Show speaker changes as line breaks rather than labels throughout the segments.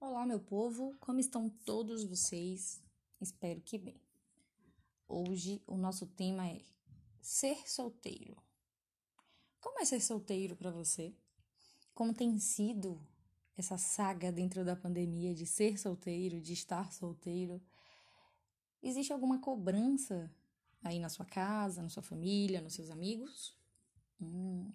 Olá, meu povo, como estão todos vocês? Espero que bem. Hoje o nosso tema é ser solteiro. Como é ser solteiro para você? Como tem sido essa saga dentro da pandemia de ser solteiro, de estar solteiro? Existe alguma cobrança aí na sua casa, na sua família, nos seus amigos? Hum,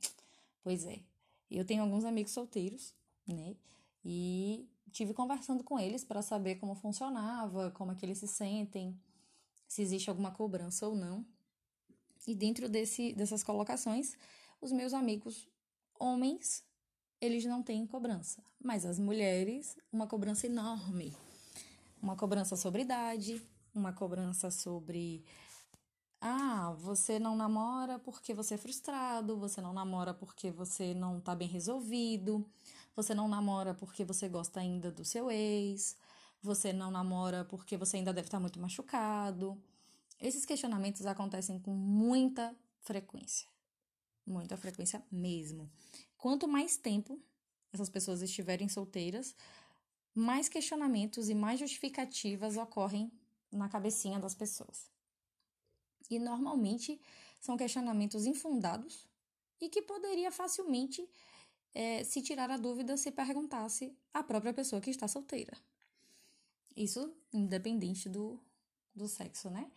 pois é, eu tenho alguns amigos solteiros, né? E tive conversando com eles para saber como funcionava, como é que eles se sentem, se existe alguma cobrança ou não. E dentro desse, dessas colocações, os meus amigos homens, eles não têm cobrança, mas as mulheres, uma cobrança enorme. Uma cobrança sobre idade, uma cobrança sobre ah, você não namora porque você é frustrado, você não namora porque você não tá bem resolvido, você não namora porque você gosta ainda do seu ex, você não namora porque você ainda deve estar muito machucado. Esses questionamentos acontecem com muita frequência. Muita frequência mesmo. Quanto mais tempo essas pessoas estiverem solteiras, mais questionamentos e mais justificativas ocorrem na cabecinha das pessoas. E normalmente são questionamentos infundados e que poderia facilmente é, se tirar a dúvida se perguntasse à própria pessoa que está solteira. Isso independente do, do sexo, né?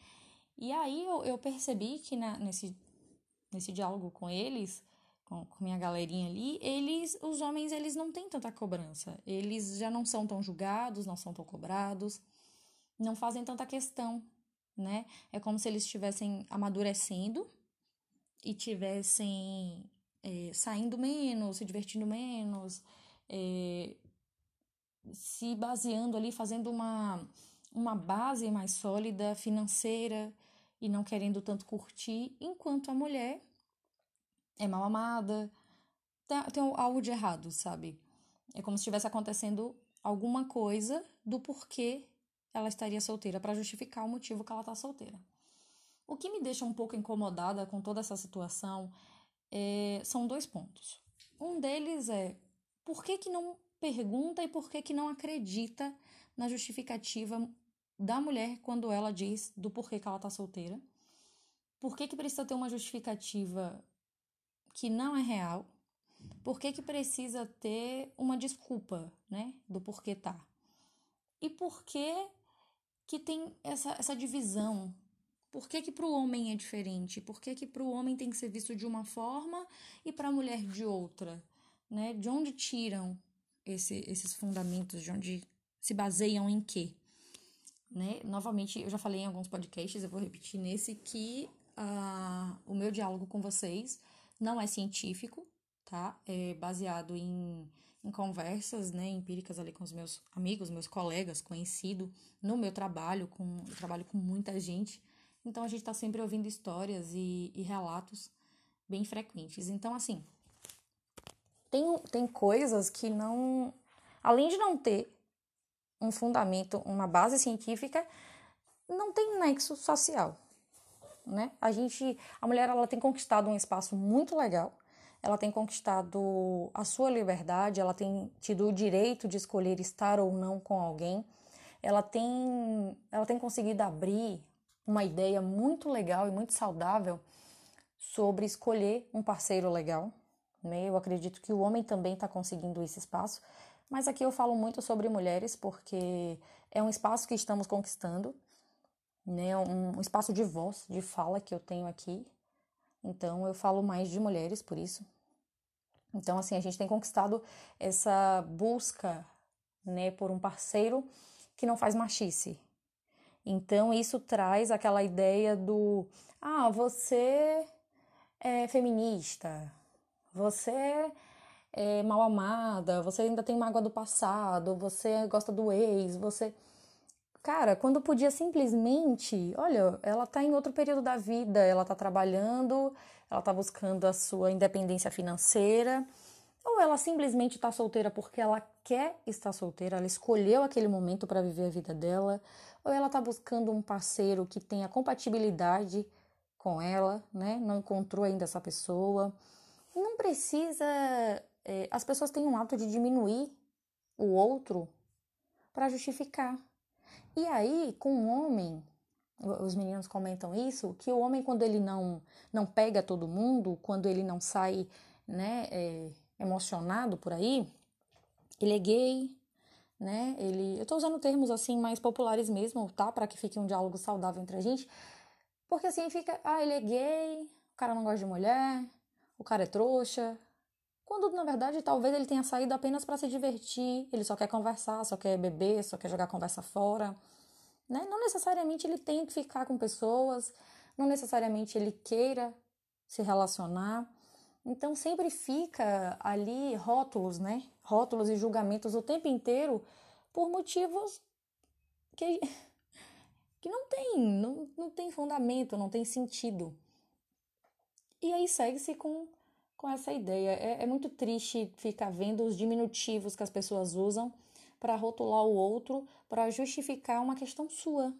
E aí eu, eu percebi que na, nesse, nesse diálogo com eles, com, com minha galerinha ali, eles, os homens, eles não têm tanta cobrança. Eles já não são tão julgados, não são tão cobrados, não fazem tanta questão, né? É como se eles estivessem amadurecendo e tivessem é, saindo menos, se divertindo menos, é, se baseando ali, fazendo uma, uma base mais sólida financeira e não querendo tanto curtir, enquanto a mulher é mal amada, tem, tem algo de errado, sabe? É como se estivesse acontecendo alguma coisa do porquê ela estaria solteira, para justificar o motivo que ela está solteira. O que me deixa um pouco incomodada com toda essa situação é, são dois pontos. Um deles é por que, que não pergunta e por que, que não acredita na justificativa da mulher quando ela diz do porquê que ela tá solteira. Por que, que precisa ter uma justificativa que não é real? Por que, que precisa ter uma desculpa, né, do porquê tá? E por que que tem essa, essa divisão por que, que para o homem é diferente? Por que, que para o homem tem que ser visto de uma forma e para a mulher de outra? Né? De onde tiram esse, esses fundamentos? De onde se baseiam em quê? Né? Novamente, eu já falei em alguns podcasts, eu vou repetir nesse, que uh, o meu diálogo com vocês não é científico, tá? É baseado em, em conversas né, empíricas ali com os meus amigos, meus colegas, conhecido, no meu trabalho, com, eu trabalho com muita gente. Então a gente está sempre ouvindo histórias e, e, relatos bem frequentes. Então, assim, tem, tem coisas que não. Além de não ter um fundamento, uma base científica, não tem nexo social. Né? A gente, a mulher ela tem conquistado um espaço muito legal, ela tem conquistado a sua liberdade, ela tem tido o direito de escolher estar ou não com alguém, ela tem, ela tem conseguido abrir uma ideia muito legal e muito saudável sobre escolher um parceiro legal. Né? Eu acredito que o homem também está conseguindo esse espaço, mas aqui eu falo muito sobre mulheres porque é um espaço que estamos conquistando, né? um, um espaço de voz, de fala que eu tenho aqui. Então eu falo mais de mulheres por isso. Então, assim, a gente tem conquistado essa busca né, por um parceiro que não faz machice, então, isso traz aquela ideia do: ah, você é feminista, você é mal amada, você ainda tem mágoa do passado, você gosta do ex, você. Cara, quando podia simplesmente, olha, ela tá em outro período da vida, ela tá trabalhando, ela tá buscando a sua independência financeira, ou ela simplesmente está solteira porque ela quer estar solteira, ela escolheu aquele momento para viver a vida dela, ou ela está buscando um parceiro que tenha compatibilidade com ela, né? Não encontrou ainda essa pessoa. Não precisa. É, as pessoas têm um hábito de diminuir o outro para justificar. E aí, com o homem, os meninos comentam isso, que o homem, quando ele não, não pega todo mundo, quando ele não sai né, é, emocionado por aí, ele é gay, né? Ele, eu tô usando termos assim mais populares mesmo, tá? Para que fique um diálogo saudável entre a gente. Porque assim fica, ah, ele é gay, o cara não gosta de mulher, o cara é trouxa. Quando na verdade talvez ele tenha saído apenas para se divertir, ele só quer conversar, só quer beber, só quer jogar conversa fora. Né? Não necessariamente ele tem que ficar com pessoas, não necessariamente ele queira se relacionar. Então sempre fica ali rótulos, né? Rótulos e julgamentos o tempo inteiro por motivos que, que não tem, não, não tem fundamento, não tem sentido. E aí segue-se com, com essa ideia. É, é muito triste ficar vendo os diminutivos que as pessoas usam para rotular o outro, para justificar uma questão sua.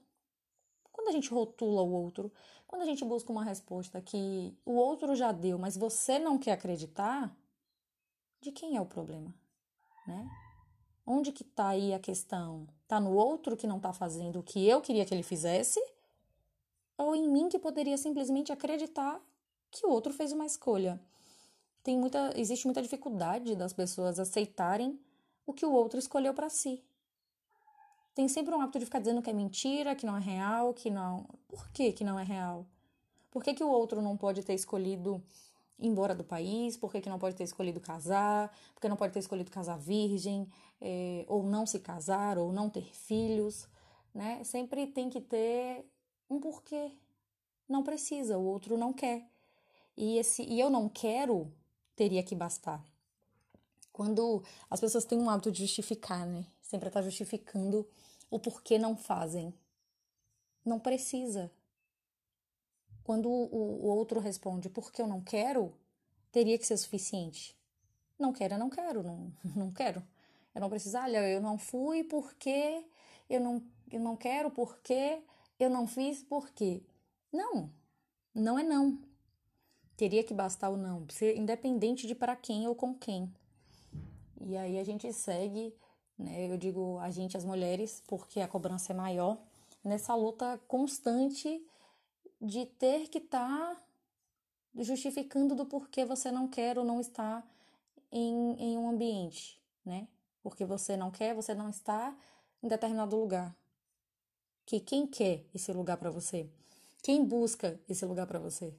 Quando a gente rotula o outro, quando a gente busca uma resposta que o outro já deu, mas você não quer acreditar, de quem é o problema, né? Onde que tá aí a questão? Tá no outro que não tá fazendo o que eu queria que ele fizesse? Ou em mim que poderia simplesmente acreditar que o outro fez uma escolha? Tem muita, existe muita dificuldade das pessoas aceitarem o que o outro escolheu para si tem sempre um hábito de ficar dizendo que é mentira, que não é real, que não. Por que, que não é real? Por que, que o outro não pode ter escolhido embora do país? Por que, não pode ter escolhido casar? Por que não pode ter escolhido casar virgem? É, ou não se casar, ou não ter filhos? Né? Sempre tem que ter um porquê. Não precisa, o outro não quer. E, esse, e eu não quero teria que bastar. Quando as pessoas têm um hábito de justificar, né? Sempre tá justificando o porquê não fazem. Não precisa. Quando o, o outro responde porque eu não quero, teria que ser suficiente. Não quero, eu não quero, não, não quero. Eu não preciso, olha, eu não fui porque eu não, eu não quero porque eu não fiz porque. Não, não é não. Teria que bastar o não, ser independente de para quem ou com quem. E aí a gente segue né? Eu digo a gente, as mulheres, porque a cobrança é maior, nessa luta constante de ter que estar tá justificando do porquê você não quer ou não está em, em um ambiente, né? Porque você não quer, você não está em determinado lugar. Que quem quer esse lugar para você? Quem busca esse lugar para você?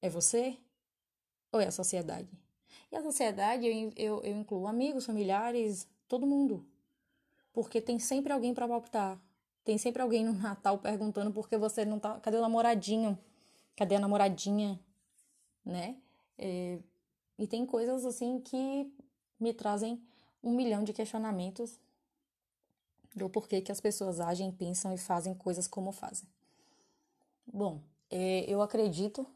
É você ou é a sociedade? E a sociedade eu, eu, eu incluo amigos, familiares, todo mundo porque tem sempre alguém para palpitar. Tem sempre alguém no Natal perguntando por que você não tá. Cadê o namoradinho? Cadê a namoradinha? Né? É, e tem coisas assim que me trazem um milhão de questionamentos do porquê que as pessoas agem, pensam e fazem coisas como fazem. Bom, é, eu acredito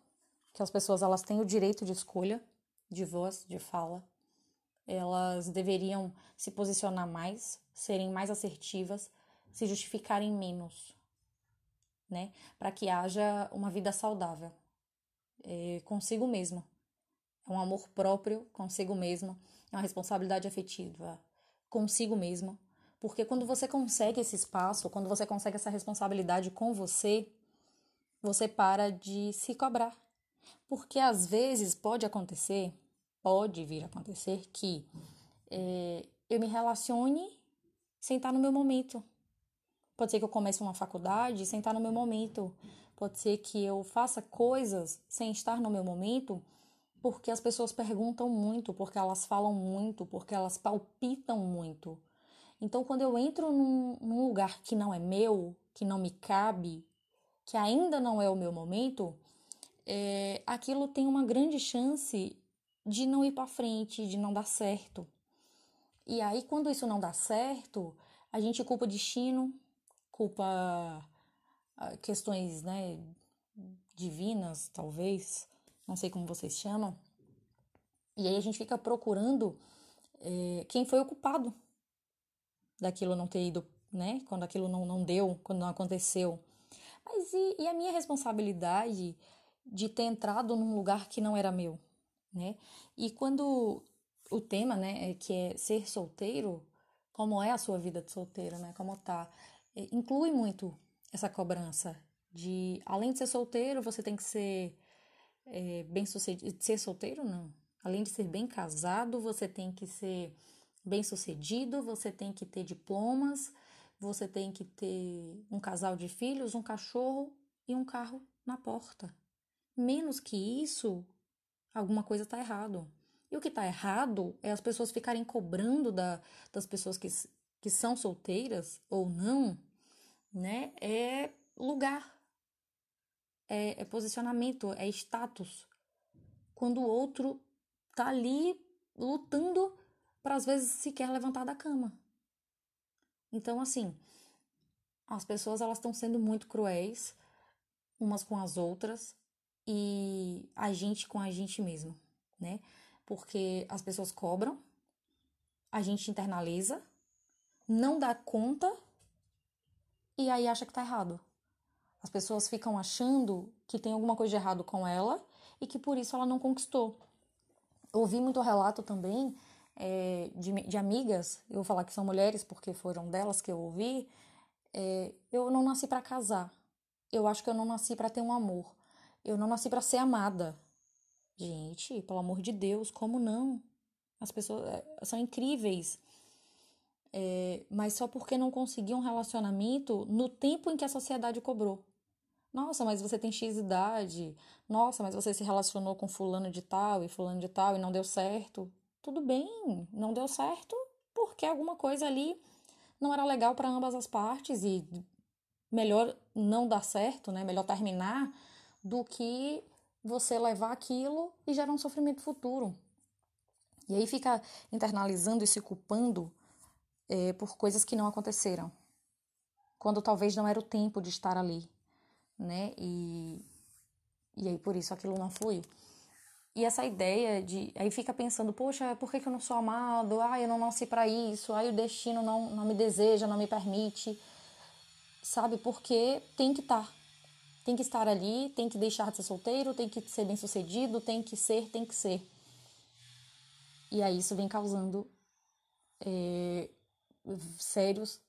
que as pessoas elas têm o direito de escolha, de voz, de fala. Elas deveriam se posicionar mais serem mais assertivas, se justificarem menos, né? Para que haja uma vida saudável é, consigo mesma. É um amor próprio consigo mesma, é uma responsabilidade afetiva consigo mesma. Porque quando você consegue esse espaço, quando você consegue essa responsabilidade com você, você para de se cobrar. Porque às vezes pode acontecer, pode vir a acontecer que é, eu me relacione sem estar no meu momento. Pode ser que eu comece uma faculdade sem estar no meu momento. Pode ser que eu faça coisas sem estar no meu momento, porque as pessoas perguntam muito, porque elas falam muito, porque elas palpitam muito. Então, quando eu entro num, num lugar que não é meu, que não me cabe, que ainda não é o meu momento, é, aquilo tem uma grande chance de não ir para frente, de não dar certo. E aí, quando isso não dá certo, a gente culpa o destino, culpa ah, questões né, divinas, talvez, não sei como vocês chamam. E aí a gente fica procurando é, quem foi o culpado daquilo não ter ido, né? Quando aquilo não, não deu, quando não aconteceu. Mas e, e a minha responsabilidade de ter entrado num lugar que não era meu, né? E quando o tema, né, é que é ser solteiro, como é a sua vida de solteiro, né? Como tá. Inclui muito essa cobrança de, além de ser solteiro, você tem que ser é, bem sucedido. Ser solteiro, não. Além de ser bem casado, você tem que ser bem sucedido, você tem que ter diplomas, você tem que ter um casal de filhos, um cachorro e um carro na porta. Menos que isso, alguma coisa está errado. E o que está errado é as pessoas ficarem cobrando da, das pessoas que, que são solteiras ou não, né? É lugar, é, é posicionamento, é status. Quando o outro tá ali lutando para às vezes sequer levantar da cama. Então, assim, as pessoas elas estão sendo muito cruéis umas com as outras e a gente com a gente mesmo, né? Porque as pessoas cobram, a gente internaliza, não dá conta e aí acha que tá errado. As pessoas ficam achando que tem alguma coisa de errado com ela e que por isso ela não conquistou. Ouvi muito relato também é, de, de, amigas, eu vou falar que são mulheres porque foram delas que eu ouvi, é, eu não nasci para casar. Eu acho que eu não nasci para ter um amor. Eu não nasci para ser amada. Gente, pelo amor de Deus, como não? As pessoas é, são incríveis. É, mas só porque não conseguiam um relacionamento no tempo em que a sociedade cobrou. Nossa, mas você tem X idade. Nossa, mas você se relacionou com fulano de tal e fulano de tal e não deu certo tudo bem, não deu certo porque alguma coisa ali não era legal para ambas as partes e melhor não dar certo, né? Melhor terminar do que você levar aquilo e gerar um sofrimento futuro. E aí fica internalizando e se culpando é, por coisas que não aconteceram, quando talvez não era o tempo de estar ali, né? E, e aí por isso aquilo não fluiu. E essa ideia de. Aí fica pensando, poxa, por que, que eu não sou amado? Ah, eu não nasci para isso. Ah, o destino não, não me deseja, não me permite. Sabe? Porque tem que estar. Tá. Tem que estar ali, tem que deixar de ser solteiro, tem que ser bem sucedido, tem que ser, tem que ser. E aí isso vem causando é, sérios,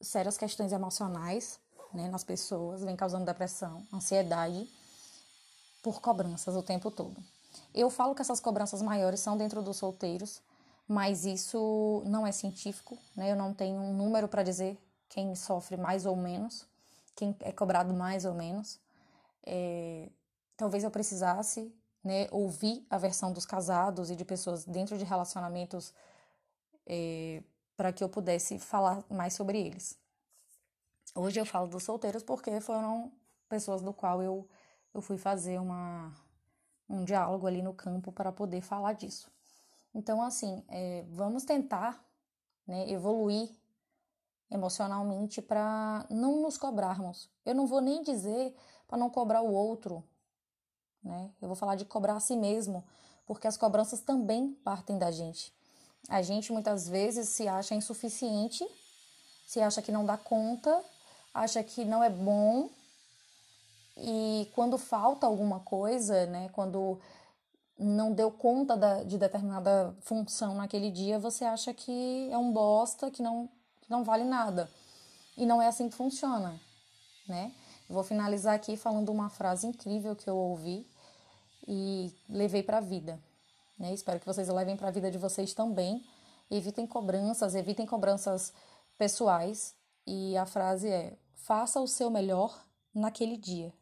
sérias questões emocionais né, nas pessoas, vem causando depressão, ansiedade por cobranças o tempo todo. Eu falo que essas cobranças maiores são dentro dos solteiros, mas isso não é científico, né? Eu não tenho um número para dizer quem sofre mais ou menos, quem é cobrado mais ou menos. É, talvez eu precisasse né, ouvir a versão dos casados e de pessoas dentro de relacionamentos é, para que eu pudesse falar mais sobre eles. Hoje eu falo dos solteiros porque foram pessoas do qual eu, eu fui fazer uma, um diálogo ali no campo para poder falar disso. Então, assim, é, vamos tentar né, evoluir emocionalmente para não nos cobrarmos. Eu não vou nem dizer para não cobrar o outro, né? Eu vou falar de cobrar a si mesmo, porque as cobranças também partem da gente. A gente muitas vezes se acha insuficiente, se acha que não dá conta, acha que não é bom e quando falta alguma coisa, né, quando não deu conta da, de determinada função naquele dia, você acha que é um bosta, que não, que não vale nada. E não é assim que funciona, né? vou finalizar aqui falando uma frase incrível que eu ouvi e levei para a vida. Né? Espero que vocês levem para a vida de vocês também. Evitem cobranças, evitem cobranças pessoais. E a frase é: faça o seu melhor naquele dia.